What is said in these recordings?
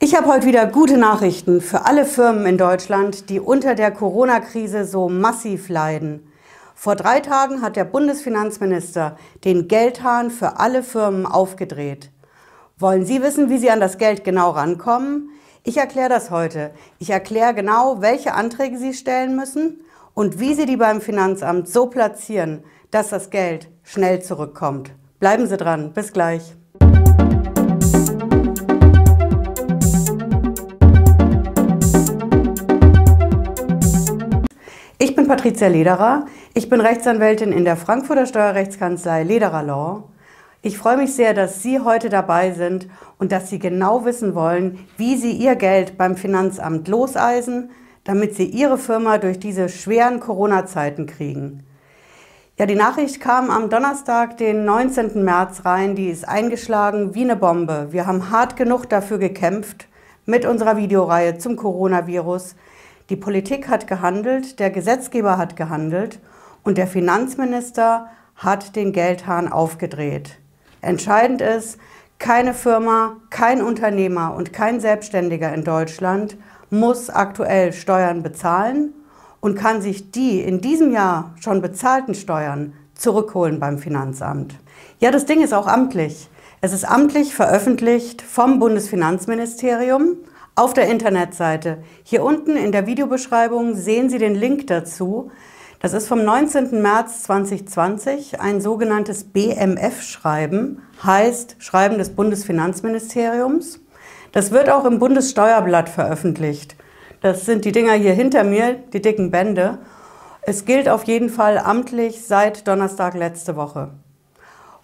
Ich habe heute wieder gute Nachrichten für alle Firmen in Deutschland, die unter der Corona-Krise so massiv leiden. Vor drei Tagen hat der Bundesfinanzminister den Geldhahn für alle Firmen aufgedreht. Wollen Sie wissen, wie Sie an das Geld genau rankommen? Ich erkläre das heute. Ich erkläre genau, welche Anträge Sie stellen müssen und wie Sie die beim Finanzamt so platzieren, dass das Geld schnell zurückkommt. Bleiben Sie dran. Bis gleich. Ich bin Patricia Lederer. Ich bin Rechtsanwältin in der Frankfurter Steuerrechtskanzlei Lederer Law. Ich freue mich sehr, dass Sie heute dabei sind und dass Sie genau wissen wollen, wie Sie Ihr Geld beim Finanzamt loseisen, damit Sie Ihre Firma durch diese schweren Corona-Zeiten kriegen. Ja, die Nachricht kam am Donnerstag, den 19. März rein. Die ist eingeschlagen wie eine Bombe. Wir haben hart genug dafür gekämpft mit unserer Videoreihe zum Coronavirus. Die Politik hat gehandelt, der Gesetzgeber hat gehandelt und der Finanzminister hat den Geldhahn aufgedreht. Entscheidend ist, keine Firma, kein Unternehmer und kein Selbstständiger in Deutschland muss aktuell Steuern bezahlen und kann sich die in diesem Jahr schon bezahlten Steuern zurückholen beim Finanzamt. Ja, das Ding ist auch amtlich. Es ist amtlich veröffentlicht vom Bundesfinanzministerium auf der Internetseite. Hier unten in der Videobeschreibung sehen Sie den Link dazu. Das ist vom 19. März 2020 ein sogenanntes BMF-Schreiben, heißt Schreiben des Bundesfinanzministeriums. Das wird auch im Bundessteuerblatt veröffentlicht. Das sind die Dinger hier hinter mir, die dicken Bände. Es gilt auf jeden Fall amtlich seit Donnerstag letzte Woche.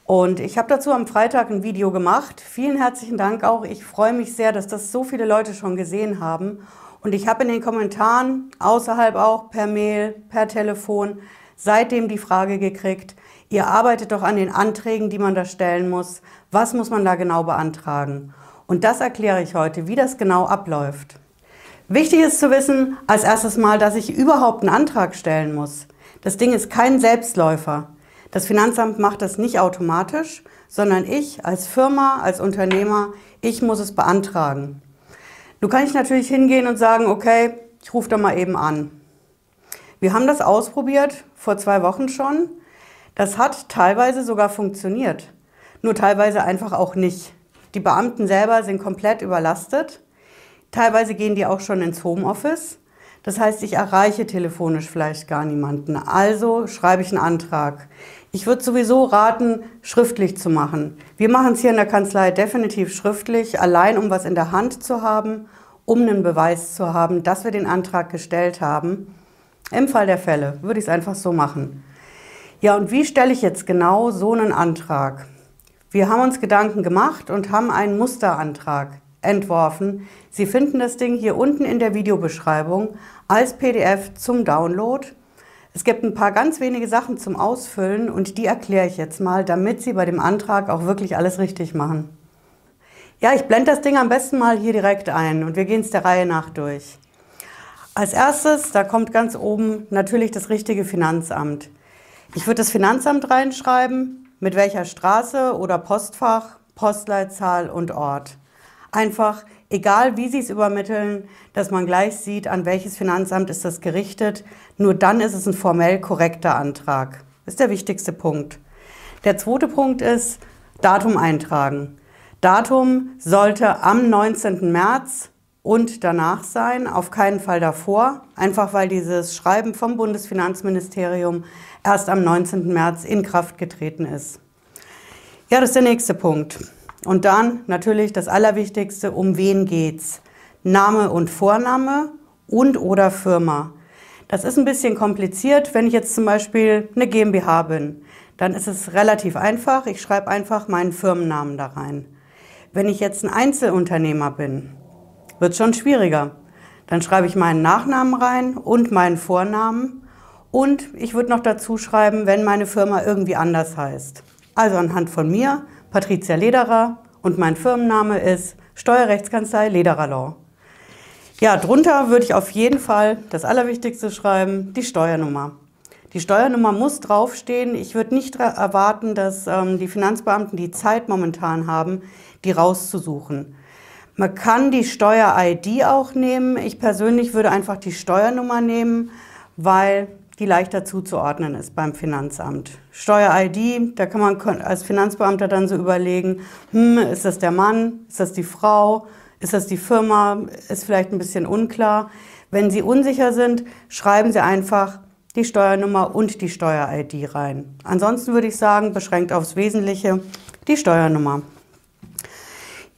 Und ich habe dazu am Freitag ein Video gemacht. Vielen herzlichen Dank auch. Ich freue mich sehr, dass das so viele Leute schon gesehen haben. Und ich habe in den Kommentaren, außerhalb auch per Mail, per Telefon, seitdem die Frage gekriegt, ihr arbeitet doch an den Anträgen, die man da stellen muss. Was muss man da genau beantragen? Und das erkläre ich heute, wie das genau abläuft. Wichtig ist zu wissen, als erstes mal, dass ich überhaupt einen Antrag stellen muss. Das Ding ist kein Selbstläufer. Das Finanzamt macht das nicht automatisch, sondern ich als Firma, als Unternehmer, ich muss es beantragen. Nun kann ich natürlich hingehen und sagen, okay, ich rufe da mal eben an. Wir haben das ausprobiert, vor zwei Wochen schon. Das hat teilweise sogar funktioniert, nur teilweise einfach auch nicht. Die Beamten selber sind komplett überlastet. Teilweise gehen die auch schon ins Homeoffice. Das heißt, ich erreiche telefonisch vielleicht gar niemanden. Also schreibe ich einen Antrag. Ich würde sowieso raten, schriftlich zu machen. Wir machen es hier in der Kanzlei definitiv schriftlich, allein um was in der Hand zu haben, um einen Beweis zu haben, dass wir den Antrag gestellt haben. Im Fall der Fälle würde ich es einfach so machen. Ja, und wie stelle ich jetzt genau so einen Antrag? Wir haben uns Gedanken gemacht und haben einen Musterantrag entworfen. Sie finden das Ding hier unten in der Videobeschreibung als PDF zum Download. Es gibt ein paar ganz wenige Sachen zum Ausfüllen und die erkläre ich jetzt mal, damit Sie bei dem Antrag auch wirklich alles richtig machen. Ja, ich blende das Ding am besten mal hier direkt ein und wir gehen es der Reihe nach durch. Als erstes, da kommt ganz oben natürlich das richtige Finanzamt. Ich würde das Finanzamt reinschreiben, mit welcher Straße oder Postfach, Postleitzahl und Ort. Einfach egal wie Sie es übermitteln, dass man gleich sieht, an welches Finanzamt ist das gerichtet. Nur dann ist es ein formell korrekter Antrag. Das ist der wichtigste Punkt. Der zweite Punkt ist Datum eintragen. Datum sollte am 19. März und danach sein, auf keinen Fall davor, einfach weil dieses Schreiben vom Bundesfinanzministerium erst am 19. März in Kraft getreten ist. Ja, das ist der nächste Punkt. Und dann natürlich das Allerwichtigste, um wen geht's? Name und Vorname und oder Firma. Das ist ein bisschen kompliziert, wenn ich jetzt zum Beispiel eine GmbH bin. Dann ist es relativ einfach. Ich schreibe einfach meinen Firmennamen da rein. Wenn ich jetzt ein Einzelunternehmer bin, wird schon schwieriger. Dann schreibe ich meinen Nachnamen rein und meinen Vornamen. Und ich würde noch dazu schreiben, wenn meine Firma irgendwie anders heißt. Also anhand von mir Patricia Lederer und mein Firmenname ist Steuerrechtskanzlei Lederer Law. Ja, drunter würde ich auf jeden Fall das Allerwichtigste schreiben, die Steuernummer. Die Steuernummer muss draufstehen. Ich würde nicht erwarten, dass ähm, die Finanzbeamten die Zeit momentan haben, die rauszusuchen. Man kann die Steuer-ID auch nehmen. Ich persönlich würde einfach die Steuernummer nehmen, weil die leichter zuzuordnen ist beim Finanzamt. Steuer-ID, da kann man als Finanzbeamter dann so überlegen, hm, ist das der Mann, ist das die Frau, ist das die Firma, ist vielleicht ein bisschen unklar. Wenn Sie unsicher sind, schreiben Sie einfach die Steuernummer und die Steuer-ID rein. Ansonsten würde ich sagen, beschränkt aufs Wesentliche, die Steuernummer.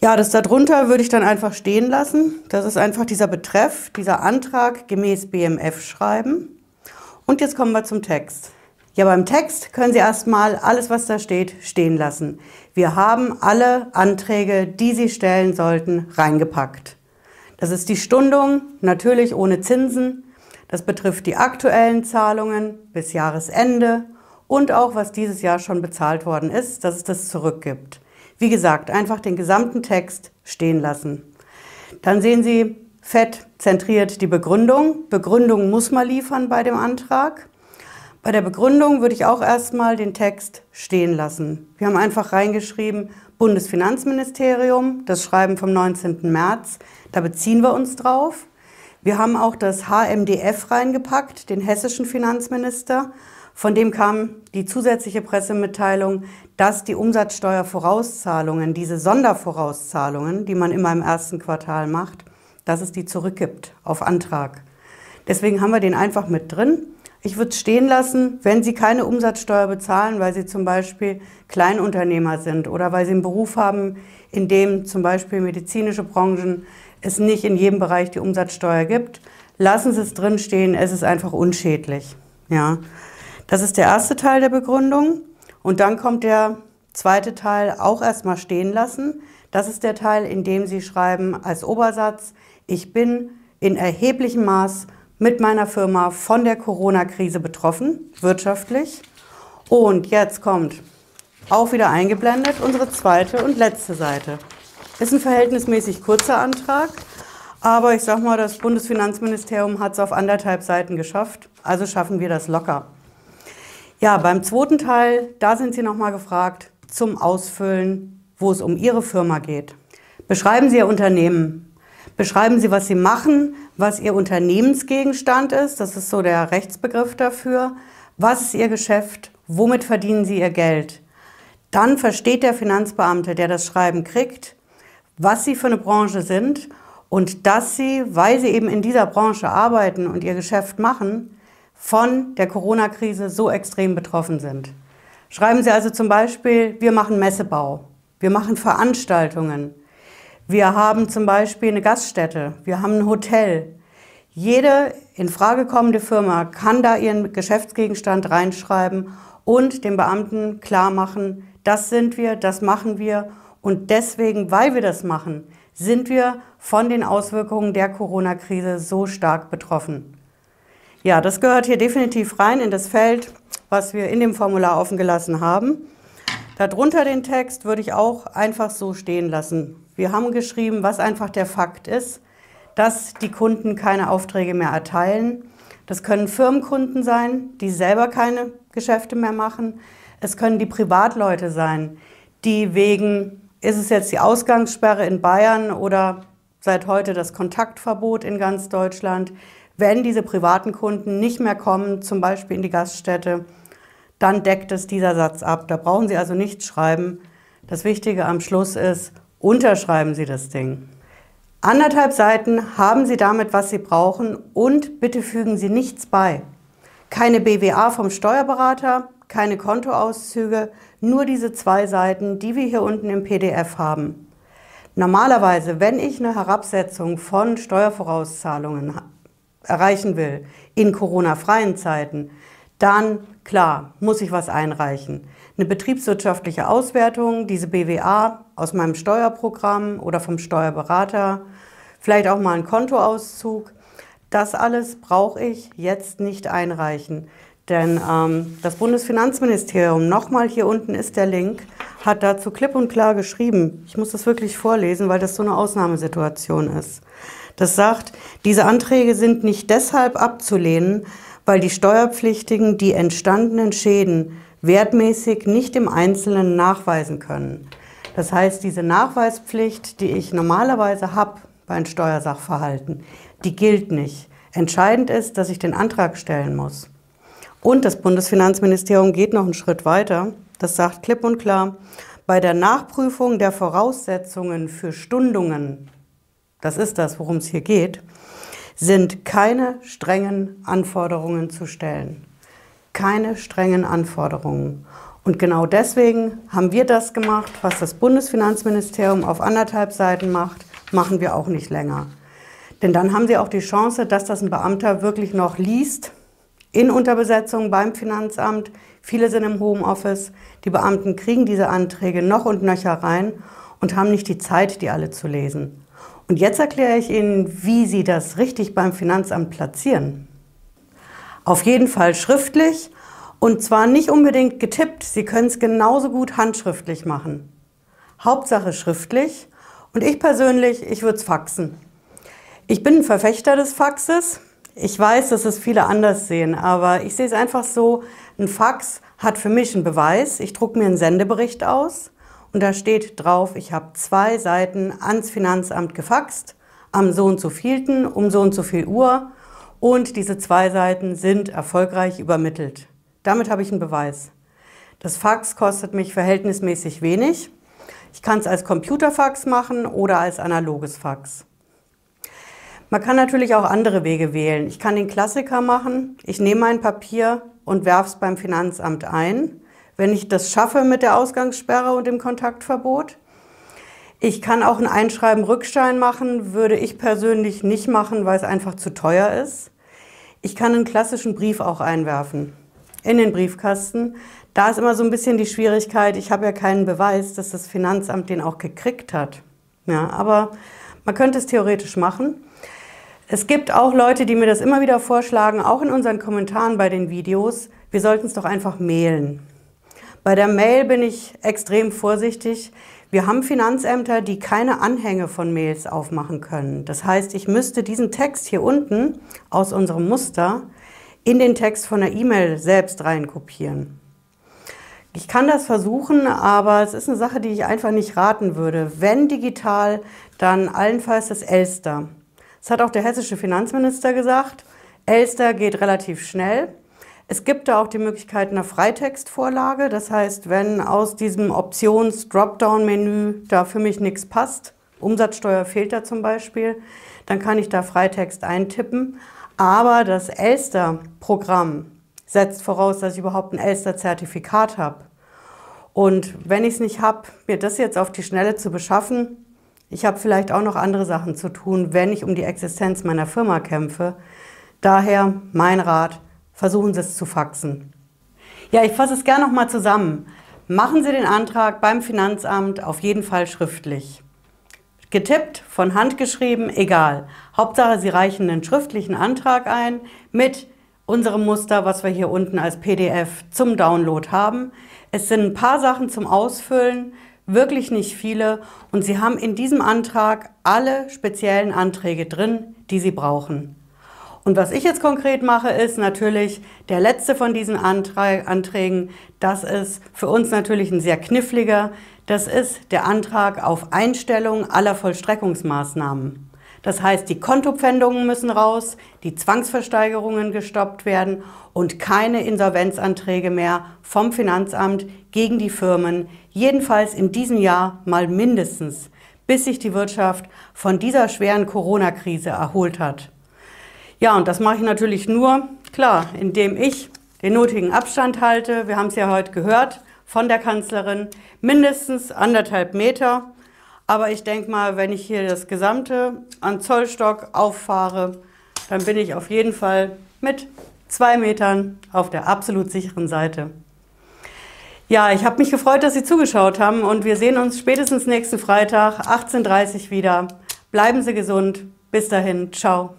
Ja, das darunter würde ich dann einfach stehen lassen. Das ist einfach dieser Betreff, dieser Antrag gemäß BMF schreiben. Und jetzt kommen wir zum Text. Ja, beim Text können Sie erstmal alles, was da steht, stehen lassen. Wir haben alle Anträge, die Sie stellen sollten, reingepackt. Das ist die Stundung, natürlich ohne Zinsen. Das betrifft die aktuellen Zahlungen bis Jahresende und auch, was dieses Jahr schon bezahlt worden ist, dass es das zurückgibt. Wie gesagt, einfach den gesamten Text stehen lassen. Dann sehen Sie fett zentriert die Begründung. Begründung muss man liefern bei dem Antrag. Bei der Begründung würde ich auch erstmal den Text stehen lassen. Wir haben einfach reingeschrieben, Bundesfinanzministerium, das Schreiben vom 19. März, da beziehen wir uns drauf. Wir haben auch das HMDF reingepackt, den hessischen Finanzminister. Von dem kam die zusätzliche Pressemitteilung, dass die Umsatzsteuervorauszahlungen, diese Sondervorauszahlungen, die man immer im ersten Quartal macht, dass es die zurückgibt auf Antrag. Deswegen haben wir den einfach mit drin. Ich würde es stehen lassen, wenn Sie keine Umsatzsteuer bezahlen, weil Sie zum Beispiel Kleinunternehmer sind oder weil Sie einen Beruf haben, in dem zum Beispiel medizinische Branchen es nicht in jedem Bereich die Umsatzsteuer gibt. Lassen Sie es drin stehen, es ist einfach unschädlich. Ja. Das ist der erste Teil der Begründung. Und dann kommt der zweite Teil auch erstmal stehen lassen. Das ist der Teil, in dem Sie schreiben als Obersatz, ich bin in erheblichem Maß mit meiner Firma von der Corona-Krise betroffen, wirtschaftlich. Und jetzt kommt auch wieder eingeblendet unsere zweite und letzte Seite. Ist ein verhältnismäßig kurzer Antrag, aber ich sag mal, das Bundesfinanzministerium hat es auf anderthalb Seiten geschafft, also schaffen wir das locker. Ja, beim zweiten Teil, da sind Sie nochmal gefragt zum Ausfüllen, wo es um Ihre Firma geht. Beschreiben Sie Ihr Unternehmen, Beschreiben Sie, was Sie machen, was Ihr Unternehmensgegenstand ist, das ist so der Rechtsbegriff dafür. Was ist Ihr Geschäft? Womit verdienen Sie Ihr Geld? Dann versteht der Finanzbeamte, der das Schreiben kriegt, was Sie für eine Branche sind und dass Sie, weil Sie eben in dieser Branche arbeiten und Ihr Geschäft machen, von der Corona-Krise so extrem betroffen sind. Schreiben Sie also zum Beispiel, wir machen Messebau, wir machen Veranstaltungen, wir haben zum Beispiel eine Gaststätte, wir haben ein Hotel. Jede in Frage kommende Firma kann da ihren Geschäftsgegenstand reinschreiben und dem Beamten klar machen, das sind wir, das machen wir und deswegen, weil wir das machen, sind wir von den Auswirkungen der Corona-Krise so stark betroffen. Ja, das gehört hier definitiv rein in das Feld, was wir in dem Formular offen gelassen haben. Darunter den Text würde ich auch einfach so stehen lassen. Wir haben geschrieben, was einfach der Fakt ist, dass die Kunden keine Aufträge mehr erteilen. Das können Firmenkunden sein, die selber keine Geschäfte mehr machen. Es können die Privatleute sein, die wegen, ist es jetzt die Ausgangssperre in Bayern oder seit heute das Kontaktverbot in ganz Deutschland, wenn diese privaten Kunden nicht mehr kommen, zum Beispiel in die Gaststätte, dann deckt es dieser Satz ab. Da brauchen Sie also nichts schreiben. Das Wichtige am Schluss ist, Unterschreiben Sie das Ding. Anderthalb Seiten haben Sie damit, was Sie brauchen und bitte fügen Sie nichts bei. Keine BWA vom Steuerberater, keine Kontoauszüge, nur diese zwei Seiten, die wir hier unten im PDF haben. Normalerweise, wenn ich eine Herabsetzung von Steuervorauszahlungen erreichen will in Corona-freien Zeiten, dann klar, muss ich was einreichen. Eine betriebswirtschaftliche Auswertung, diese BWA aus meinem Steuerprogramm oder vom Steuerberater, vielleicht auch mal ein Kontoauszug. Das alles brauche ich jetzt nicht einreichen. Denn ähm, das Bundesfinanzministerium, nochmal hier unten ist der Link, hat dazu klipp und klar geschrieben. Ich muss das wirklich vorlesen, weil das so eine Ausnahmesituation ist. Das sagt, diese Anträge sind nicht deshalb abzulehnen, weil die Steuerpflichtigen die entstandenen Schäden wertmäßig nicht im Einzelnen nachweisen können. Das heißt, diese Nachweispflicht, die ich normalerweise habe bei einem Steuersachverhalten, die gilt nicht. Entscheidend ist, dass ich den Antrag stellen muss. Und das Bundesfinanzministerium geht noch einen Schritt weiter. Das sagt klipp und klar, bei der Nachprüfung der Voraussetzungen für Stundungen, das ist das, worum es hier geht, sind keine strengen Anforderungen zu stellen. Keine strengen Anforderungen. Und genau deswegen haben wir das gemacht, was das Bundesfinanzministerium auf anderthalb Seiten macht, machen wir auch nicht länger. Denn dann haben Sie auch die Chance, dass das ein Beamter wirklich noch liest, in Unterbesetzung beim Finanzamt. Viele sind im Homeoffice. Die Beamten kriegen diese Anträge noch und nöcher rein und haben nicht die Zeit, die alle zu lesen. Und jetzt erkläre ich Ihnen, wie Sie das richtig beim Finanzamt platzieren. Auf jeden Fall schriftlich und zwar nicht unbedingt getippt. Sie können es genauso gut handschriftlich machen. Hauptsache schriftlich und ich persönlich, ich würde es faxen. Ich bin ein Verfechter des Faxes. Ich weiß, dass es viele anders sehen, aber ich sehe es einfach so, ein Fax hat für mich einen Beweis. Ich drucke mir einen Sendebericht aus und da steht drauf, ich habe zwei Seiten ans Finanzamt gefaxt, am so und so vielten, um so und so viel Uhr und diese zwei Seiten sind erfolgreich übermittelt. Damit habe ich einen Beweis. Das Fax kostet mich verhältnismäßig wenig. Ich kann es als Computerfax machen oder als analoges Fax. Man kann natürlich auch andere Wege wählen. Ich kann den Klassiker machen. Ich nehme mein Papier und werfe es beim Finanzamt ein, wenn ich das schaffe mit der Ausgangssperre und dem Kontaktverbot. Ich kann auch ein Einschreiben Rückschein machen, würde ich persönlich nicht machen, weil es einfach zu teuer ist. Ich kann einen klassischen Brief auch einwerfen in den Briefkasten. Da ist immer so ein bisschen die Schwierigkeit, ich habe ja keinen Beweis, dass das Finanzamt den auch gekriegt hat. Ja, aber man könnte es theoretisch machen. Es gibt auch Leute, die mir das immer wieder vorschlagen, auch in unseren Kommentaren bei den Videos, wir sollten es doch einfach mailen. Bei der Mail bin ich extrem vorsichtig. Wir haben Finanzämter, die keine Anhänge von Mails aufmachen können. Das heißt, ich müsste diesen Text hier unten aus unserem Muster in den Text von der E-Mail selbst reinkopieren. Ich kann das versuchen, aber es ist eine Sache, die ich einfach nicht raten würde. Wenn digital, dann allenfalls das Elster. Das hat auch der hessische Finanzminister gesagt. Elster geht relativ schnell. Es gibt da auch die Möglichkeit einer Freitextvorlage. Das heißt, wenn aus diesem Options-Dropdown-Menü da für mich nichts passt, Umsatzsteuer fehlt da zum Beispiel, dann kann ich da Freitext eintippen. Aber das Elster-Programm setzt voraus, dass ich überhaupt ein Elster-Zertifikat habe. Und wenn ich es nicht habe, mir das jetzt auf die Schnelle zu beschaffen, ich habe vielleicht auch noch andere Sachen zu tun, wenn ich um die Existenz meiner Firma kämpfe. Daher mein Rat, versuchen Sie es zu faxen. Ja, ich fasse es gerne nochmal zusammen. Machen Sie den Antrag beim Finanzamt auf jeden Fall schriftlich. Getippt, von Hand geschrieben, egal. Hauptsache, Sie reichen einen schriftlichen Antrag ein mit unserem Muster, was wir hier unten als PDF zum Download haben. Es sind ein paar Sachen zum Ausfüllen wirklich nicht viele. Und Sie haben in diesem Antrag alle speziellen Anträge drin, die Sie brauchen. Und was ich jetzt konkret mache, ist natürlich der letzte von diesen Anträgen. Das ist für uns natürlich ein sehr kniffliger. Das ist der Antrag auf Einstellung aller Vollstreckungsmaßnahmen. Das heißt, die Kontopfändungen müssen raus, die Zwangsversteigerungen gestoppt werden und keine Insolvenzanträge mehr vom Finanzamt gegen die Firmen, jedenfalls in diesem Jahr mal mindestens, bis sich die Wirtschaft von dieser schweren Corona-Krise erholt hat. Ja, und das mache ich natürlich nur, klar, indem ich den nötigen Abstand halte. Wir haben es ja heute gehört von der Kanzlerin, mindestens anderthalb Meter aber ich denke mal, wenn ich hier das Gesamte an Zollstock auffahre, dann bin ich auf jeden Fall mit zwei Metern auf der absolut sicheren Seite. Ja, ich habe mich gefreut, dass Sie zugeschaut haben und wir sehen uns spätestens nächsten Freitag 18.30 Uhr wieder. Bleiben Sie gesund. Bis dahin. Ciao.